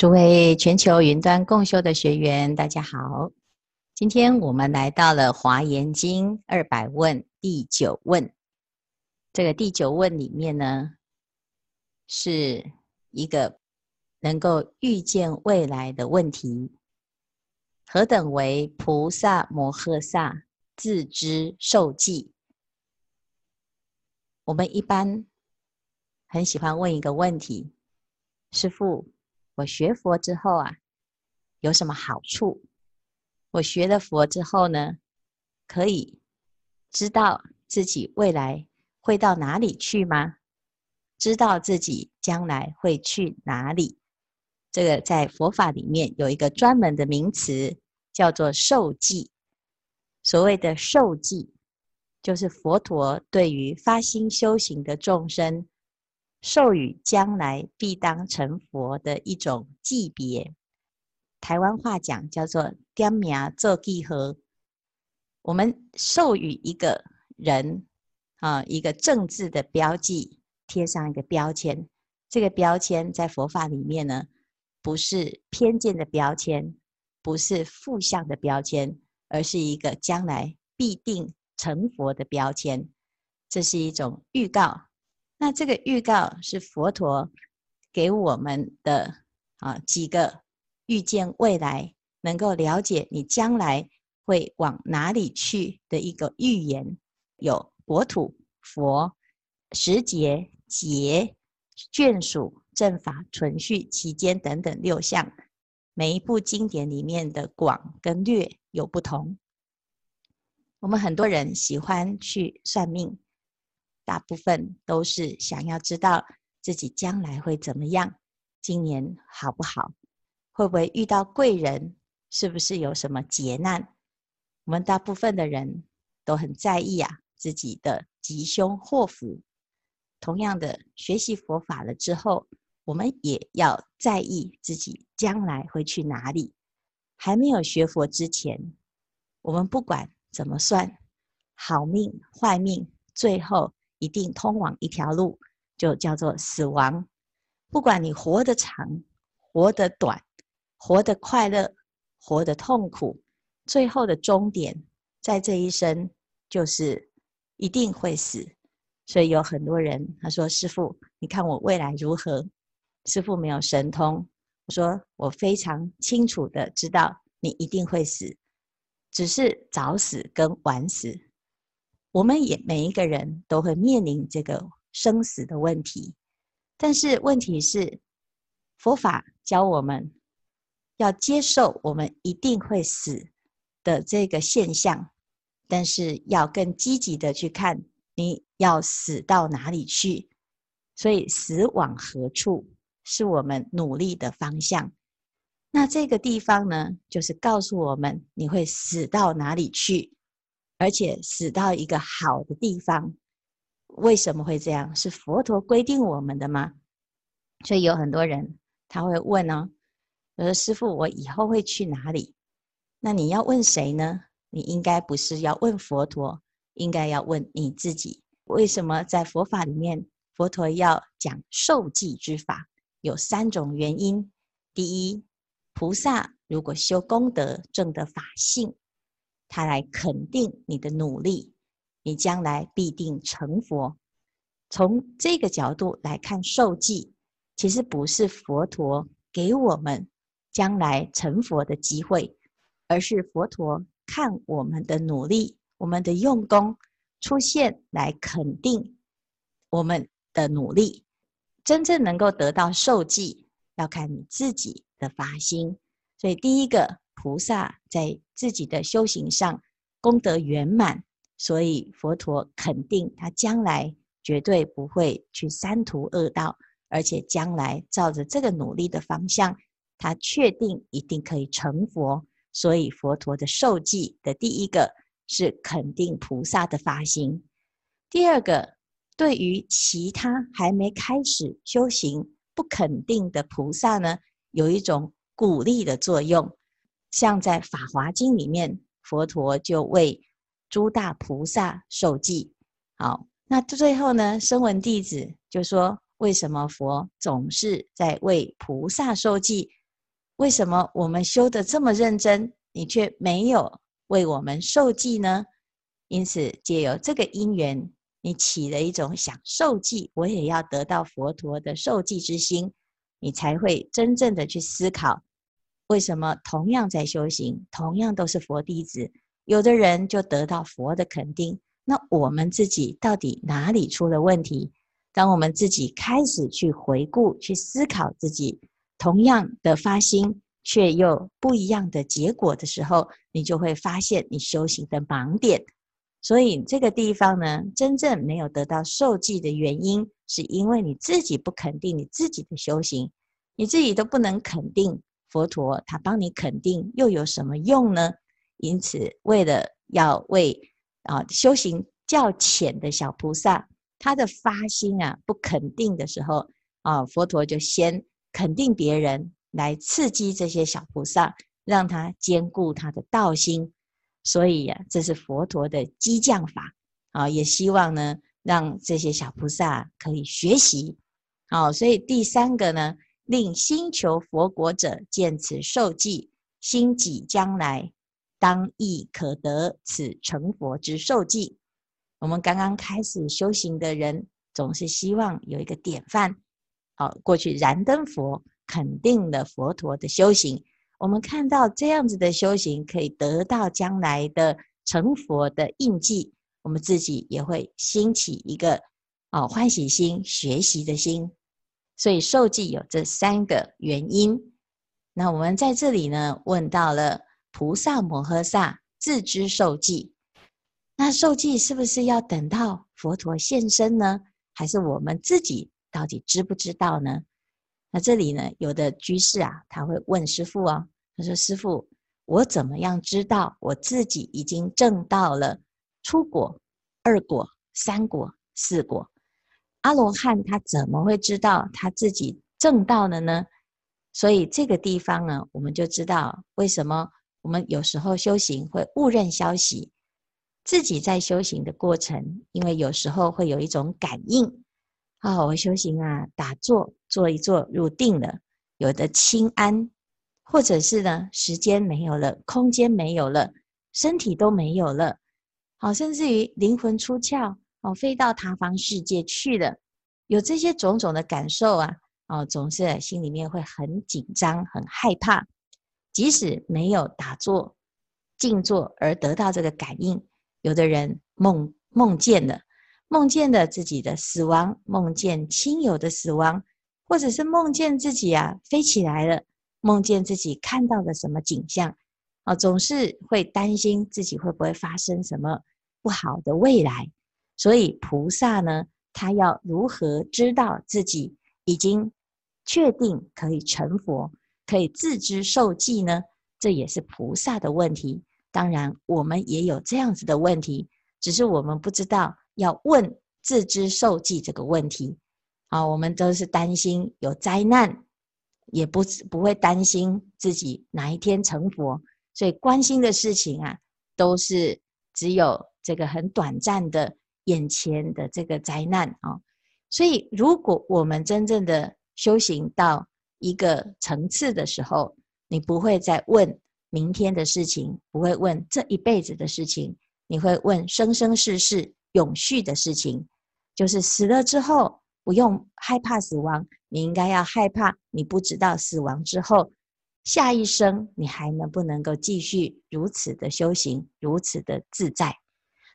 诸位全球云端共修的学员，大家好。今天我们来到了《华严经》二百问第九问。这个第九问里面呢，是一个能够预见未来的问题。何等为菩萨摩诃萨自知受记？我们一般很喜欢问一个问题：师父。我学佛之后啊，有什么好处？我学了佛之后呢，可以知道自己未来会到哪里去吗？知道自己将来会去哪里？这个在佛法里面有一个专门的名词，叫做受记。所谓的受记，就是佛陀对于发心修行的众生。授予将来必当成佛的一种级别，台湾话讲叫做“点名做记号”。我们授予一个人啊一个政治的标记，贴上一个标签。这个标签在佛法里面呢，不是偏见的标签，不是负向的标签，而是一个将来必定成佛的标签。这是一种预告。那这个预告是佛陀给我们的啊几个预见未来，能够了解你将来会往哪里去的一个预言，有国土、佛、时节、劫、眷属、正法、存续、期间等等六项。每一部经典里面的广跟略有不同。我们很多人喜欢去算命。大部分都是想要知道自己将来会怎么样，今年好不好，会不会遇到贵人，是不是有什么劫难？我们大部分的人都很在意啊自己的吉凶祸福。同样的，学习佛法了之后，我们也要在意自己将来会去哪里。还没有学佛之前，我们不管怎么算，好命坏命，最后。一定通往一条路，就叫做死亡。不管你活得长，活得短，活得快乐，活得痛苦，最后的终点，在这一生就是一定会死。所以有很多人他说：“师傅，你看我未来如何？”师傅没有神通，我说我非常清楚的知道你一定会死，只是早死跟晚死。我们也每一个人都会面临这个生死的问题，但是问题是，佛法教我们要接受我们一定会死的这个现象，但是要更积极的去看你要死到哪里去，所以死往何处是我们努力的方向。那这个地方呢，就是告诉我们你会死到哪里去。而且死到一个好的地方，为什么会这样？是佛陀规定我们的吗？所以有很多人他会问、哦，我说师父，我以后会去哪里？那你要问谁呢？你应该不是要问佛陀，应该要问你自己。为什么在佛法里面，佛陀要讲受记之法？有三种原因。第一，菩萨如果修功德，证得法性。他来肯定你的努力，你将来必定成佛。从这个角度来看，受记其实不是佛陀给我们将来成佛的机会，而是佛陀看我们的努力、我们的用功出现来肯定我们的努力。真正能够得到受记，要看你自己的发心。所以第一个。菩萨在自己的修行上功德圆满，所以佛陀肯定他将来绝对不会去三途恶道，而且将来照着这个努力的方向，他确定一定可以成佛。所以佛陀的受记的第一个是肯定菩萨的发心，第二个对于其他还没开始修行不肯定的菩萨呢，有一种鼓励的作用。像在《法华经》里面，佛陀就为诸大菩萨受记。好，那最后呢，声闻弟子就说：为什么佛总是在为菩萨受记，为什么我们修得这么认真，你却没有为我们受记呢？因此，借由这个因缘，你起了一种想受记，我也要得到佛陀的受记之心，你才会真正的去思考，为什么同样在修行，同样都是佛弟子，有的人就得到佛的肯定，那我们自己到底哪里出了问题？当我们自己开始去回顾、去思考自己同样的发心，却又不一样的结果的时候，你就会发现你修行的盲点。所以这个地方呢，真正没有得到受记的原因，是因为你自己不肯定你自己的修行，你自己都不能肯定佛陀，他帮你肯定又有什么用呢？因此，为了要为啊修行较浅的小菩萨，他的发心啊不肯定的时候啊，佛陀就先肯定别人来刺激这些小菩萨，让他坚固他的道心。所以呀、这是佛陀的激将法啊，也希望呢，让这些小菩萨可以学习。好，所以第三个呢，令心求佛国者见此受记，心己将来当亦可得此成佛之受记。我们刚刚开始修行的人，总是希望有一个典范。好，过去燃灯佛肯定了佛陀的修行。我们看到这样子的修行，可以得到将来的成佛的印记，我们自己也会兴起一个哦欢喜心、学习的心。所以受记有这三个原因。那我们在这里呢，问到了菩萨摩诃萨自知受记，那受记是不是要等到佛陀现身呢？还是我们自己到底知不知道呢？那这里呢，有的居士啊，他会问师父哦，他说：“师父，我怎么样知道我自己已经证到了初果、二果、三果、四果？阿罗汉他怎么会知道他自己证到了呢？所以这个地方呢，我们就知道为什么我们有时候修行会误认消息，自己在修行的过程，因为有时候会有一种感应。”啊、我修行啊，打坐坐一坐入定了，有的轻安，或者是呢，时间没有了，空间没有了，身体都没有了，好、甚至于灵魂出窍，哦，飞到他方世界去了，有这些种种的感受啊，哦，总是心里面会很紧张、很害怕，即使没有打坐、静坐而得到这个感应，有的人梦梦见了。梦见了自己的死亡，梦见亲友的死亡，或者是梦见自己啊飞起来了，梦见自己看到了什么景象，啊，总是会担心自己会不会发生什么不好的未来。所以菩萨呢，他要如何知道自己已经确定可以成佛，可以自知受记呢？这也是菩萨的问题。当然，我们也有这样子的问题，只是我们不知道。要问自知受记这个问题，啊，我们都是担心有灾难，也不不会担心自己哪一天成佛，所以关心的事情啊，都是只有这个很短暂的眼前的这个灾难啊。所以，如果我们真正的修行到一个层次的时候，你不会再问明天的事情，不会问这一辈子的事情，你会问生生世世。永续的事情，就是死了之后不用害怕死亡，你应该要害怕你不知道死亡之后下一生你还能不能够继续如此的修行，如此的自在。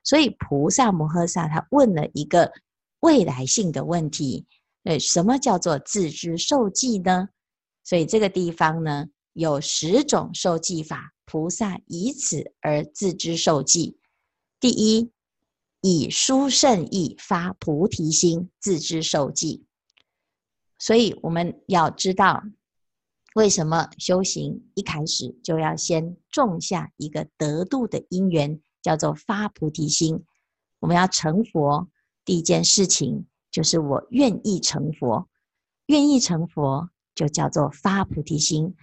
所以菩萨摩诃萨他问了一个未来性的问题：对，什么叫做自知受记呢？所以这个地方呢，有十种受记法，菩萨以此而自知受记。第一。以殊胜义发菩提心，自知受记。所以我们要知道，为什么修行一开始就要先种下一个得度的因缘，叫做发菩提心。我们要成佛，第一件事情就是我愿意成佛，愿意成佛就叫做发菩提心。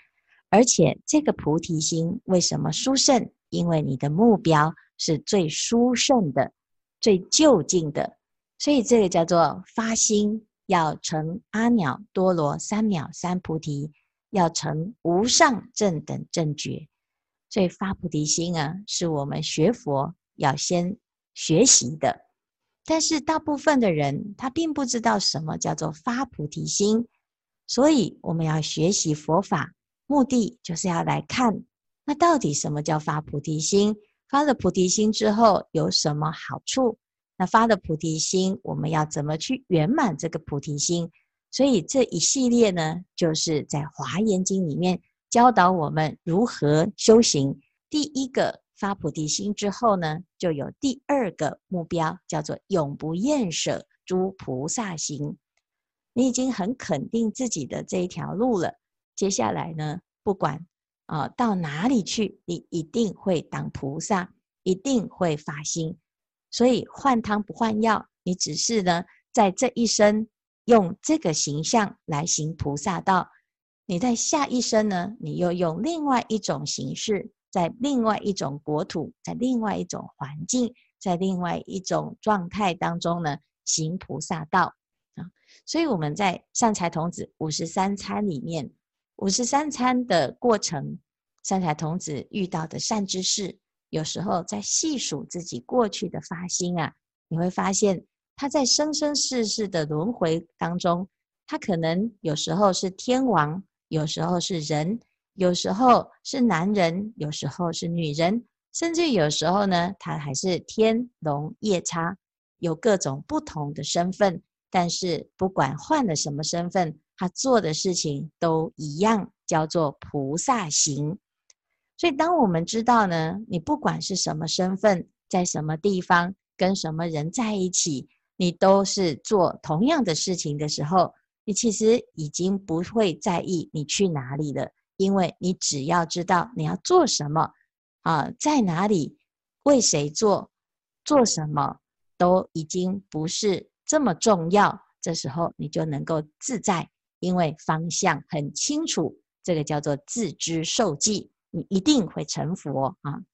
而且这个菩提心为什么殊胜？因为你的目标是最殊胜的。最究竟的，所以这个叫做发心要成阿耨多罗三藐三菩提，要成无上正等正觉。所以发菩提心啊，是我们学佛要先学习的。但是大部分的人他并不知道什么叫做发菩提心，所以我们要学习佛法，目的就是要来看，那到底什么叫发菩提心？发了菩提心之后有什么好处？那发了菩提心，我们要怎么去圆满这个菩提心？所以这一系列呢，就是在《华严经》里面教导我们如何修行。第一个。发菩提心之后呢，就有第二个目标，叫做永不厌舍诸菩萨行。你已经很肯定自己的这一条路了，接下来呢，不管啊、到哪里去，你一定会当菩萨，一定会发心。所以换汤不换药，你只是呢在这一生用这个形象来行菩萨道，你在下一生呢，你又用另外一种形式。在另外一种国土，在另外一种环境，在另外一种状态当中呢，行菩萨道啊。所以我们在善财童子五十三参里面，五十三参的过程，善财童子遇到的善知识，有时候在细数自己过去的发心啊，你会发现他在生生世世的轮回当中，他可能有时候是天王，有时候是人。有时候是男人，有时候是女人，甚至有时候呢，他还是天龙夜叉，有各种不同的身份。但是不管换了什么身份，他做的事情都一样，叫做菩萨行。所以，当我们知道呢，你不管是什么身份，在什么地方，跟什么人在一起，你都是做同样的事情的时候，你其实已经不会在意你去哪里了。因为你只要知道你要做什么，啊，在哪里，为谁做，做什么，都已经不是这么重要。这时候你就能够自在，因为方向很清楚。这个叫做自知受记，你一定会成佛啊！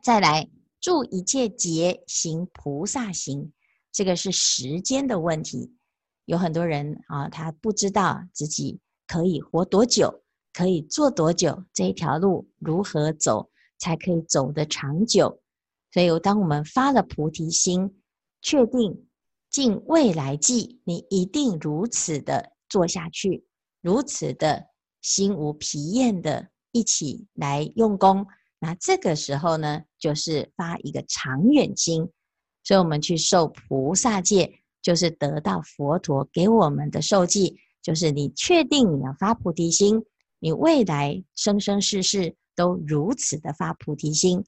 再来，住一切劫行菩萨行，这个是时间的问题。有很多人啊，他不知道自己可以活多久。可以做多久？这一条路如何走才可以走得长久？所以，当我们发了菩提心，确定尽未来际，你一定如此的做下去，如此的心无疲厌的一起来用功。那这个时候呢，就是发一个长远心。所以我们去受菩萨戒，就是得到佛陀给我们的受记，就是你确定你要发菩提心。你未来生生世世都如此的发菩提心，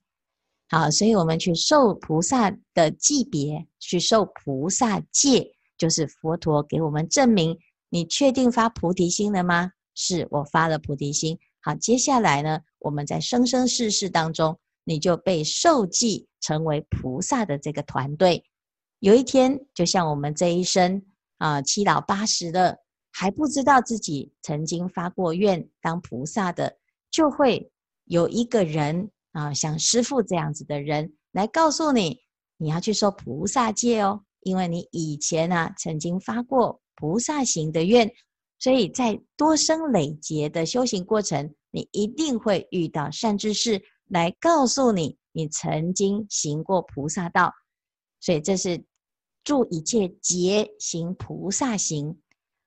好，所以我们去受菩萨的记别，去受菩萨戒，就是佛陀给我们证明，你确定发菩提心了吗？是我发了菩提心。好，接下来呢，我们在生生世世当中，你就被受记成为菩萨的这个团队。有一天，就像我们这一生啊，七老八十的。还不知道自己曾经发过愿当菩萨的，就会有一个人啊，像师父这样子的人来告诉你，你要去受菩萨戒哦，因为你以前啊曾经发过菩萨行的愿，所以在多生累劫的修行过程，你一定会遇到善知识来告诉你，你曾经行过菩萨道，所以这是住一切劫行菩萨行。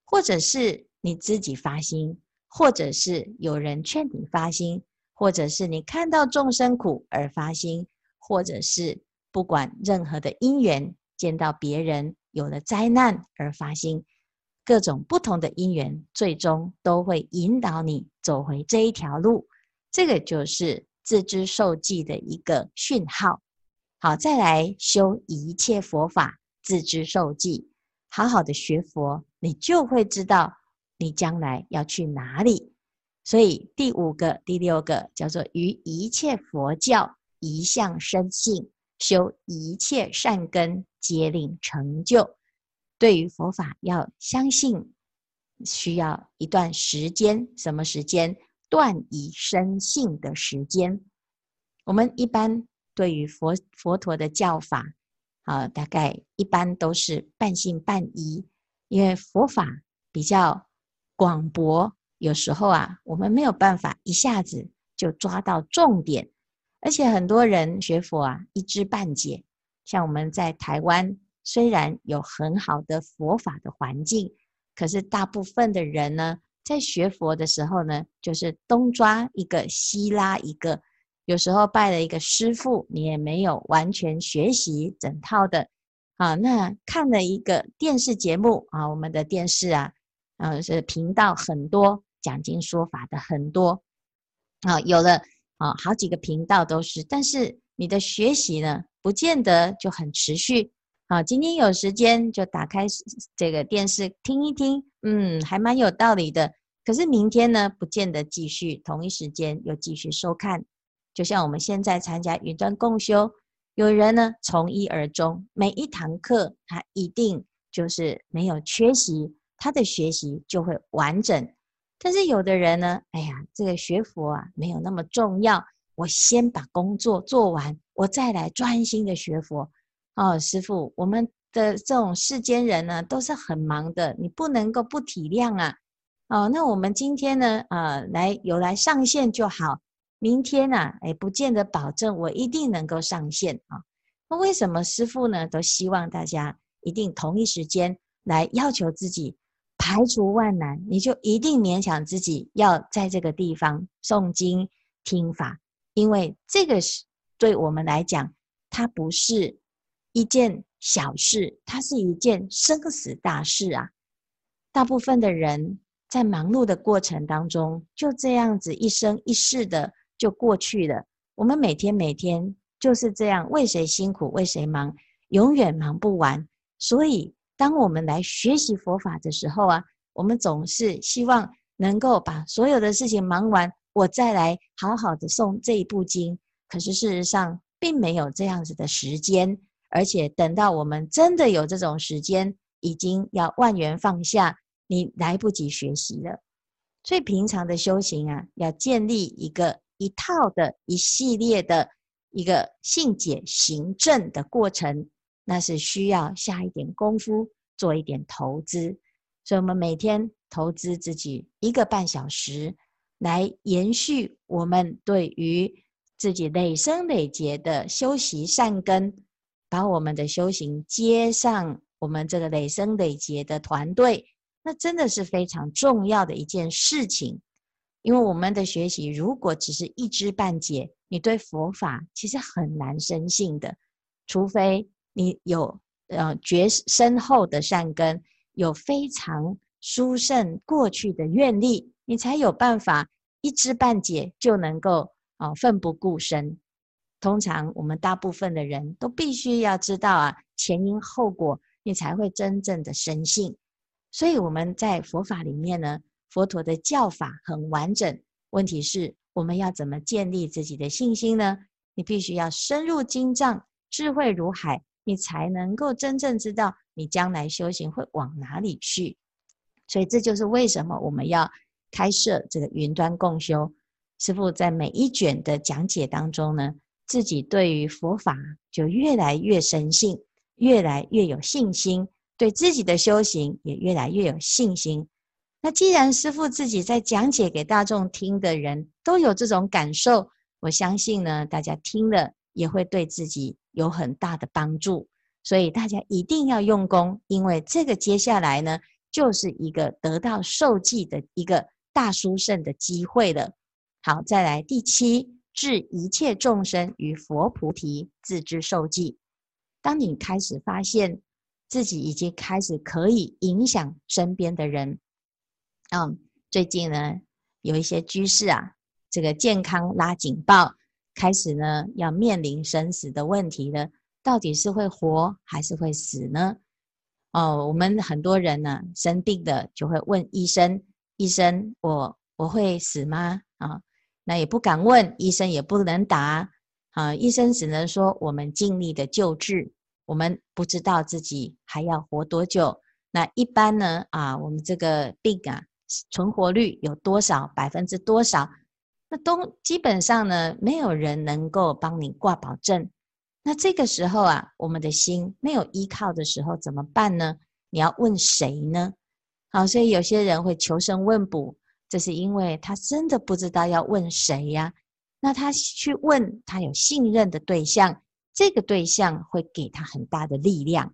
或者是你自己发心，或者是有人劝你发心，或者是你看到众生苦而发心，或者是不管任何的因缘，见到别人有了灾难而发心，各种不同的因缘，最终都会引导你走回这一条路。这个就是自知受记的一个讯号。好，再来修一切佛法，自知受记，好好的学佛。你就会知道你将来要去哪里。所以第五个、第六个叫做于一切佛教一向深信，修一切善根，皆令成就。对于佛法要相信，需要一段时间。什么时间？断疑生信的时间。我们一般对于佛佛陀的教法，啊，大概一般都是半信半疑。因为佛法比较广博，有时候啊，我们没有办法一下子就抓到重点，而且很多人学佛啊，一知半解。像我们在台湾，虽然有很好的佛法的环境，可是大部分的人呢，在学佛的时候呢，就是东抓一个，西拉一个。有时候拜了一个师父，你也没有完全学习整套的。啊，那看了一个电视节目啊，我们的电视啊，啊是频道很多。讲经说法的很多啊，有了啊，好几个频道都是，但是你的学习呢，不见得就很持续啊。今天有时间就打开这个电视听一听，嗯，还蛮有道理的。可是明天呢，不见得继续同一时间又继续收看。就像我们现在参加云端共修，有人呢从一而终，每一堂课他一定就是没有缺席，他的学习就会完整。但是有的人呢，哎呀，这个学佛啊没有那么重要，我先把工作做完，我再来专心的学佛。哦，师父，我们的这种世间人呢，都是很忙的，你不能够不体谅啊。哦，那我们今天呢，呃，来有来上线就好，明天呐，啊，哎，不见得保证我一定能够上线啊。那为什么师父呢，都希望大家一定同一时间来要求自己？排除万难，你就一定勉强自己要在这个地方诵经听法，因为这个是对我们来讲，它不是一件小事，它是一件生死大事啊！大部分的人在忙碌的过程当中，就这样子一生一世的就过去了。我们每天每天就是这样，为谁辛苦为谁忙，永远忙不完，所以。当我们来学习佛法的时候啊，我们总是希望能够把所有的事情忙完，我再来好好的诵这一部经。可是事实上并没有这样子的时间，而且等到我们真的有这种时间，已经要万缘放下，你来不及学习了。所以平常的修行啊，要建立一个一套的一系列的一个信解行政的过程。那是需要下一点功夫，做一点投资，所以我们每天投资自己一个半小时，来延续我们对于自己累生累劫的修习善根，把我们的修行接上我们这个累生累劫的团队，那真的是非常重要的一件事情。因为我们的学习如果只是一知半解，你对佛法其实很难深信的，除非。你有呃绝深厚的善根，有非常殊胜过去的愿力，你才有办法一知半解就能够啊奋不顾身。通常我们大部分的人都必须要知道啊前因后果，你才会真正的深信。所以我们在佛法里面呢，佛陀的教法很完整。问题是我们要怎么建立自己的信心呢？你必须要深入经藏，智慧如海。你才能够真正知道你将来修行会往哪里去，所以这就是为什么我们要开设这个云端共修。师父在每一卷的讲解当中呢，自己对于佛法就越来越深信，越来越有信心，对自己的修行也越来越有信心。那既然师父自己在讲解给大众听的人都有这种感受，我相信呢，大家听了也会对自己。有很大的帮助，所以大家一定要用功，因为这个接下来呢，就是一个得到受记的一个大殊胜的机会了。好，再来第七，致一切众生于佛菩提，自知受记。当你开始发现自己已经开始可以影响身边的人，嗯，最近呢，有一些居士啊，这个健康拉警报。开始呢，要面临生死的问题了，到底是会活还是会死呢？哦，我们很多人呢，生病的就会问医生：“医生，我我会死吗？”啊，那也不敢问，医生也不能答啊，医生只能说我们尽力的救治，我们不知道自己还要活多久。那一般呢，啊，我们这个病啊，存活率有多少？百分之多少？那都基本上呢，没有人能够帮你挂保证。那这个时候啊，我们的心没有依靠的时候怎么办呢？你要问谁呢？好，所以有些人会求神问卜，这是因为他真的不知道要问谁呀。那他去问他有信任的对象，这个对象会给他很大的力量。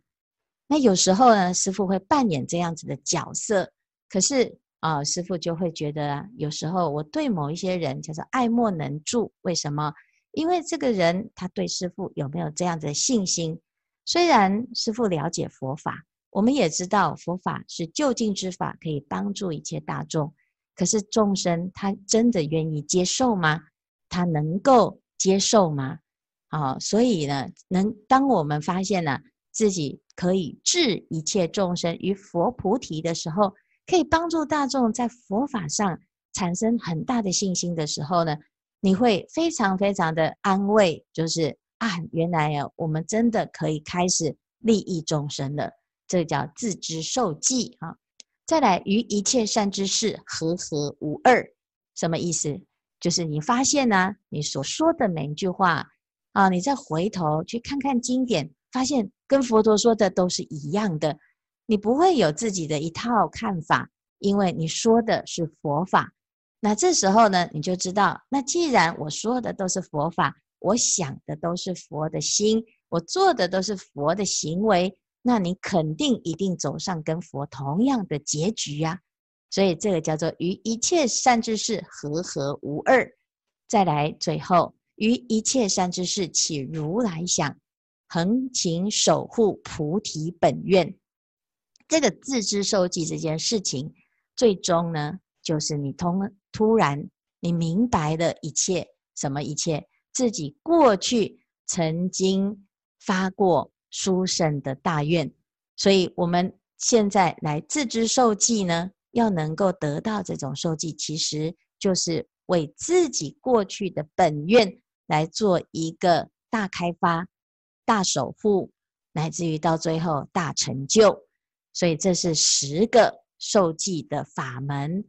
那有时候呢，师傅会扮演这样子的角色，可是啊、师父就会觉得，有时候我对某一些人叫做爱莫能助。为什么？因为这个人他对师父有没有这样子的信心？虽然师父了解佛法，我们也知道佛法是究竟之法，可以帮助一切大众。可是众生他真的愿意接受吗？他能够接受吗？啊、所以呢，能当我们发现了自己可以治一切众生于佛菩提的时候，可以帮助大众在佛法上产生很大的信心的时候呢，你会非常非常的安慰，就是啊，原来呀，我们真的可以开始利益众生了，这叫自知受记啊。再来，于一切善知识和合无二，什么意思？就是你发现呢、你所说的每一句话啊，你再回头去看看经典，发现跟佛陀说的都是一样的，你不会有自己的一套看法，因为你说的是佛法。那这时候呢，你就知道，那既然我说的都是佛法，我想的都是佛的心，我做的都是佛的行为，那你肯定一定走上跟佛同样的结局呀、啊。所以这个叫做于一切善知识和合无二。再来最后，于一切善知识起如来想，恒勤守护菩提本愿。这个自知受记这件事情，最终呢，就是你通突然你明白了一切，什么一切？自己过去曾经发过殊胜的大愿，所以我们现在来自知受记呢。要能够得到这种受记，其实就是为自己过去的本愿来做一个大开发、大守护，乃至于到最后大成就。所以这是十个受记的法门。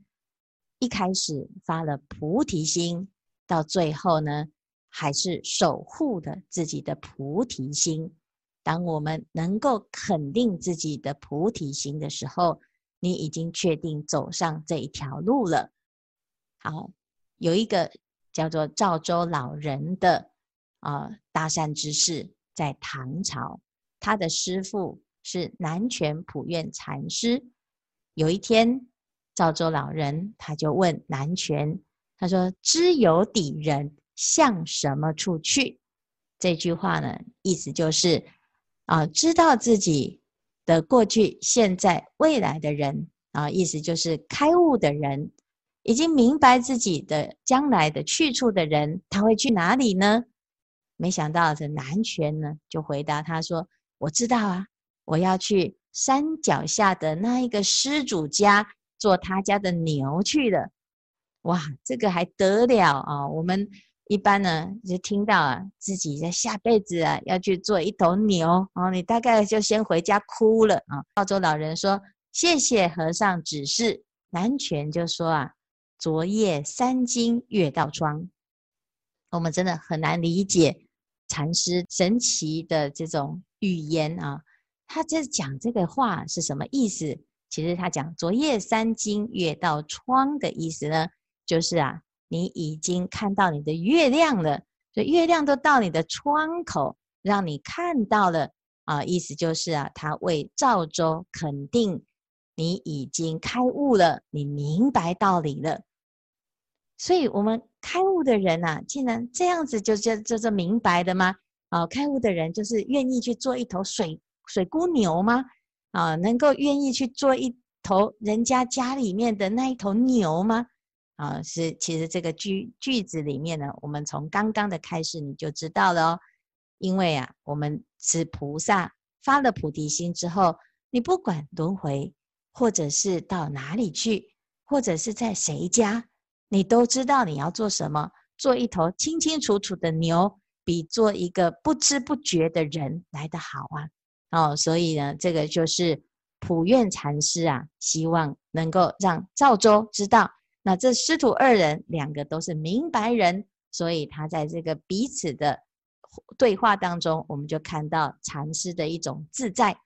一开始发了菩提心，到最后呢，还是守护的自己的菩提心。当我们能够肯定自己的菩提心的时候，你已经确定走上这一条路了。好，有一个叫做赵州老人的啊、呃、大善之士，在唐朝，他的师父是南泉普愿禅师。有一天，赵州老人他就问南泉，他说：“知有底人向什么处去？”这句话呢，意思就是啊、知道自己。的过去、现在、未来的人啊，意思就是开悟的人，已经明白自己的将来的去处的人，他会去哪里呢？没想到这南泉呢，就回答他说：“我知道啊，我要去山脚下的那一个施主家做他家的牛去了。”哇，这个还得了啊！我们。一般呢，就听到啊，自己在下辈子啊要去做一头牛哦，你大概就先回家哭了啊。澳洲老人说：“谢谢和尚指示。”南泉就说：“啊，昨夜三更月到窗。”我们真的很难理解禅师神奇的这种语言啊。他在讲这个话是什么意思？其实他讲“昨夜三更月到窗”的意思呢，就是啊。你已经看到你的月亮了，所以月亮都到你的窗口，让你看到了啊。意思就是啊，他为赵州肯定你已经开悟了，你明白道理了。所以，我们开悟的人啊，竟然这样子就就就这明白的吗？啊，开悟的人就是愿意去做一头水水姑牛吗？啊，能够愿意去做一头人家家里面的那一头牛吗？啊，是其实这个句句子里面呢，我们从刚刚的开始你就知道了哦。因为啊，我们是菩萨发了菩提心之后，你不管轮回，或者是到哪里去，或者是在谁家，你都知道你要做什么。做一头清清楚楚的牛，比做一个不知不觉的人来得好啊。哦，所以呢，这个就是普愿禅师啊，希望能够让赵州知道。那这师徒二人两个都是明白人，所以他在这个彼此的对话当中，我们就看到禅师的一种自在。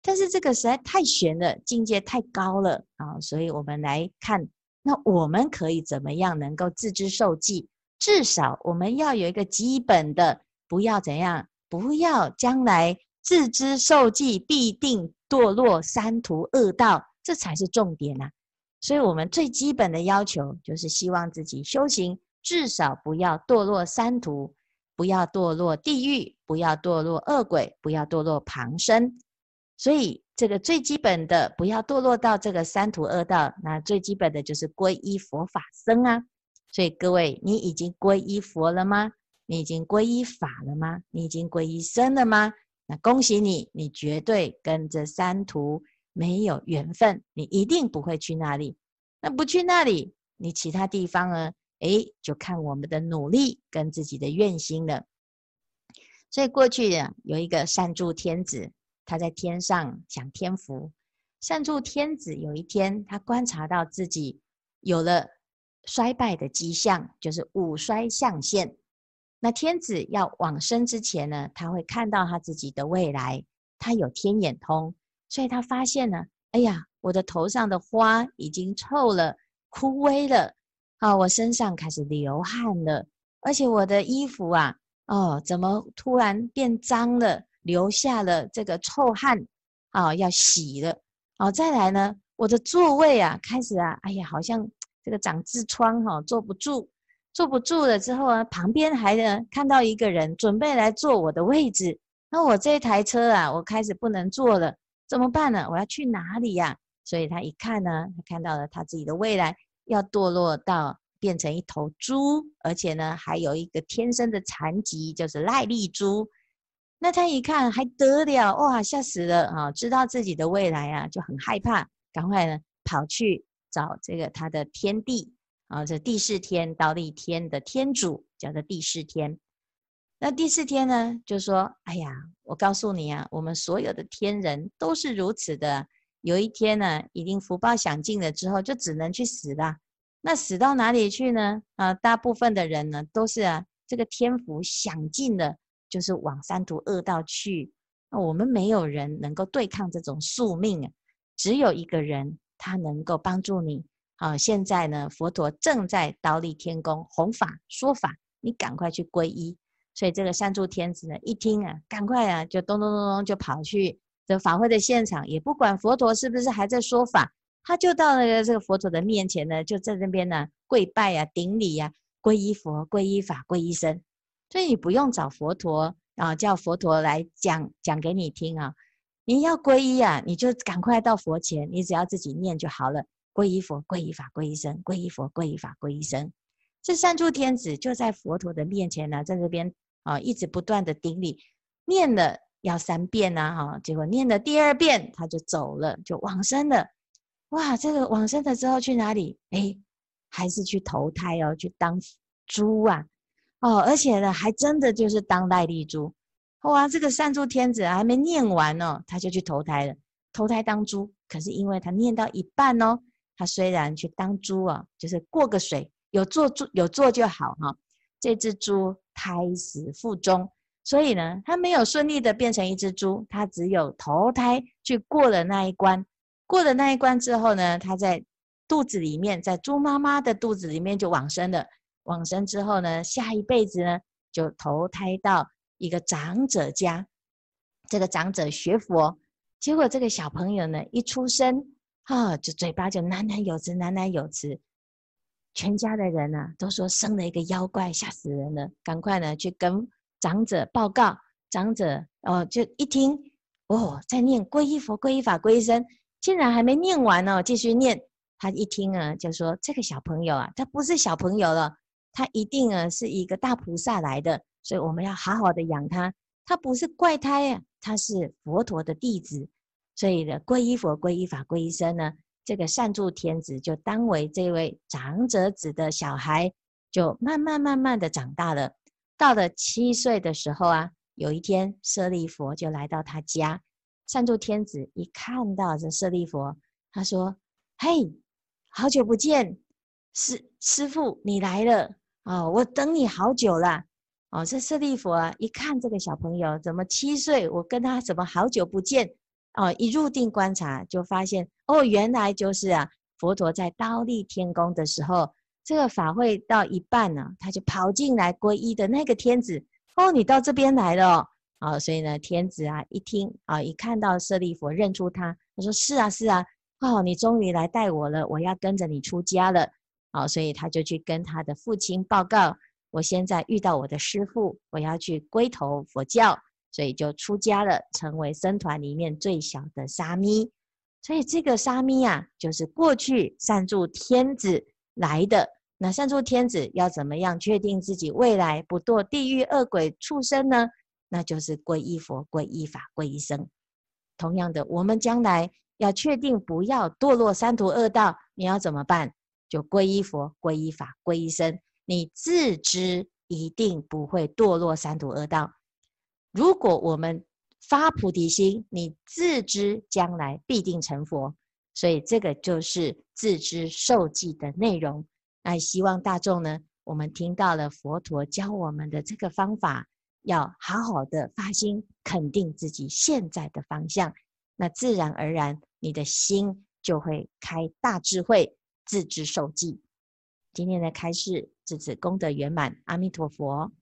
但是这个实在太玄了，境界太高了啊！所以我们来看那我们可以怎么样能够自知受记？至少我们要有一个基本的，不要怎样，不要将来自知受记，必定堕落三途恶道，这才是重点呐、所以，我们最基本的要求就是希望自己修行，至少不要堕落三途，不要堕落地狱，不要堕落恶鬼，不要堕落旁生。所以，这个最基本的，不要堕落到这个三途恶道。那最基本的就是皈依佛法僧啊。所以各位，你已经皈依佛了吗？你已经皈依法了吗？你已经皈依僧了吗？那恭喜你，你绝对跟这三途没有缘分，你一定不会去那里。那不去那里，你其他地方呢？诶，就看我们的努力跟自己的愿心了。所以过去啊，有一个善住天子，他在天上享天福。善住天子有一天，他观察到自己有了。衰败的迹象就是五衰相现。那天子要往生之前呢，他会看到他自己的未来，他有天眼通，所以他发现呢，哎呀，我的头上的花已经臭了、枯萎了，啊，我身上开始流汗了，而且我的衣服啊，哦，怎么突然变脏了，留下了这个臭汗，啊，要洗了，哦，再来呢，我的座位啊，开始啊，哎呀，好像。这个长痔疮哈，坐不住，坐不住了之后啊，旁边还呢看到一个人准备来坐我的位置，那我这台车啊，我开始不能坐了，怎么办呢？我要去哪里呀？所以他一看呢，他看到了他自己的未来要堕落到变成一头猪，而且呢还有一个天生的残疾，就是癞痢猪。那他一看还得了哇，吓死了啊！知道自己的未来啊，就很害怕，赶快呢跑去。找这个他的天帝啊，这第四天、忉利天的天主叫做第四天。那第四天呢，就说：“哎呀，我告诉你啊，我们所有的天人都是如此的。有一天呢，一定福报享尽了之后，就只能去死了。那死到哪里去呢？啊，大部分的人呢，都是啊，这个天福享尽了，就是往三途恶道去。那我们没有人能够对抗这种宿命啊，只有一个人。”他能够帮助你，啊，现在呢，佛陀正在忉利天宫弘法说法，你赶快去皈依。所以这个善住天子呢，一听啊，赶快啊，就咚咚咚咚就跑去这法会的现场，也不管佛陀是不是还在说法，他就到那个这个佛陀的面前呢，就在那边呢跪拜啊，顶礼呀，皈依佛，皈依法，皈依僧。所以你不用找佛陀啊，叫佛陀来讲讲给你听啊。你要皈依啊，你就赶快到佛前，你只要自己念就好了。皈依佛，皈依法，皈依僧，皈依佛，皈依法，皈依僧。这善住天子就在佛陀的面前呢，在这边啊，一直不断的顶礼，念了要三遍呐，哈，结果念了第二遍，他就走了，就往生了。哇，这个往生了之后去哪里？哎，还是去投胎哦，去当猪啊，哦，而且呢，还真的就是当代立猪。哇，这个善住天子还没念完哦，他就去投胎了，投胎当猪。可是因为他念到一半哦，他虽然去当猪啊，就是过个水，有做猪有做就好哈。这只猪胎死腹中，所以呢，他没有顺利的变成一只猪，他只有投胎去过了那一关。过了那一关之后呢，他在肚子里面，在猪妈妈的肚子里面就往生了。往生之后呢，下一辈子呢，就投胎到。一个长者家，这个长者学佛，结果这个小朋友呢，一出生啊，就嘴巴就喃喃有词，喃喃有词，全家的人呢、啊、都说生了一个妖怪，吓死人了，赶快呢去跟长者报告。长者哦，就一听哦，在念皈依佛、皈依法、皈依僧，竟然还没念完哦，继续念。他一听啊，就说这个小朋友啊，他不是小朋友了，他一定啊是一个大菩萨来的。所以我们要好好的养他，他不是怪胎呀，他是佛陀的弟子。所以呢，皈依佛、皈依法、皈依僧呢，这个善住天子就当为这位长者子的小孩，就慢慢慢慢的长大了。到了七岁的时候啊，有一天舍利弗就来到他家，善住天子一看到这舍利弗，他说：“嘿，好久不见，师师父你来了啊，哦，我等你好久了。”哦，这舍利弗啊，一看这个小朋友怎么七岁，我跟他怎么好久不见？哦，一入定观察就发现，哦，原来就是啊，佛陀在忉利天宫的时候，这个法会到一半呢，他就跑进来皈依的那个天子。哦，你到这边来了哦，所以呢，天子啊一听啊，一看到舍利弗认出他，他说是啊是啊，哦，你终于来带我了，我要跟着你出家了。啊，所以他就去跟他的父亲报告，我现在遇到我的师父，我要去归投佛教，所以就出家了，成为僧团里面最小的沙弥。所以这个沙弥啊，就是过去善住天子来的。那善住天子要怎么样确定自己未来不堕地狱恶鬼畜生呢？那就是皈依佛、皈依法、皈依僧。同样的，我们将来要确定不要堕落三途恶道，你要怎么办？就皈依佛、皈依法、皈依僧。你自知一定不会堕落三途恶道。如果我们发菩提心，你自知将来必定成佛。所以这个就是自知受记的内容。那希望大众呢，我们听到了佛陀教我们的这个方法，要好好的发心，肯定自己现在的方向，那自然而然，你的心就会开大智慧，自知受记。今天的开示至此功德圆满，阿弥陀佛。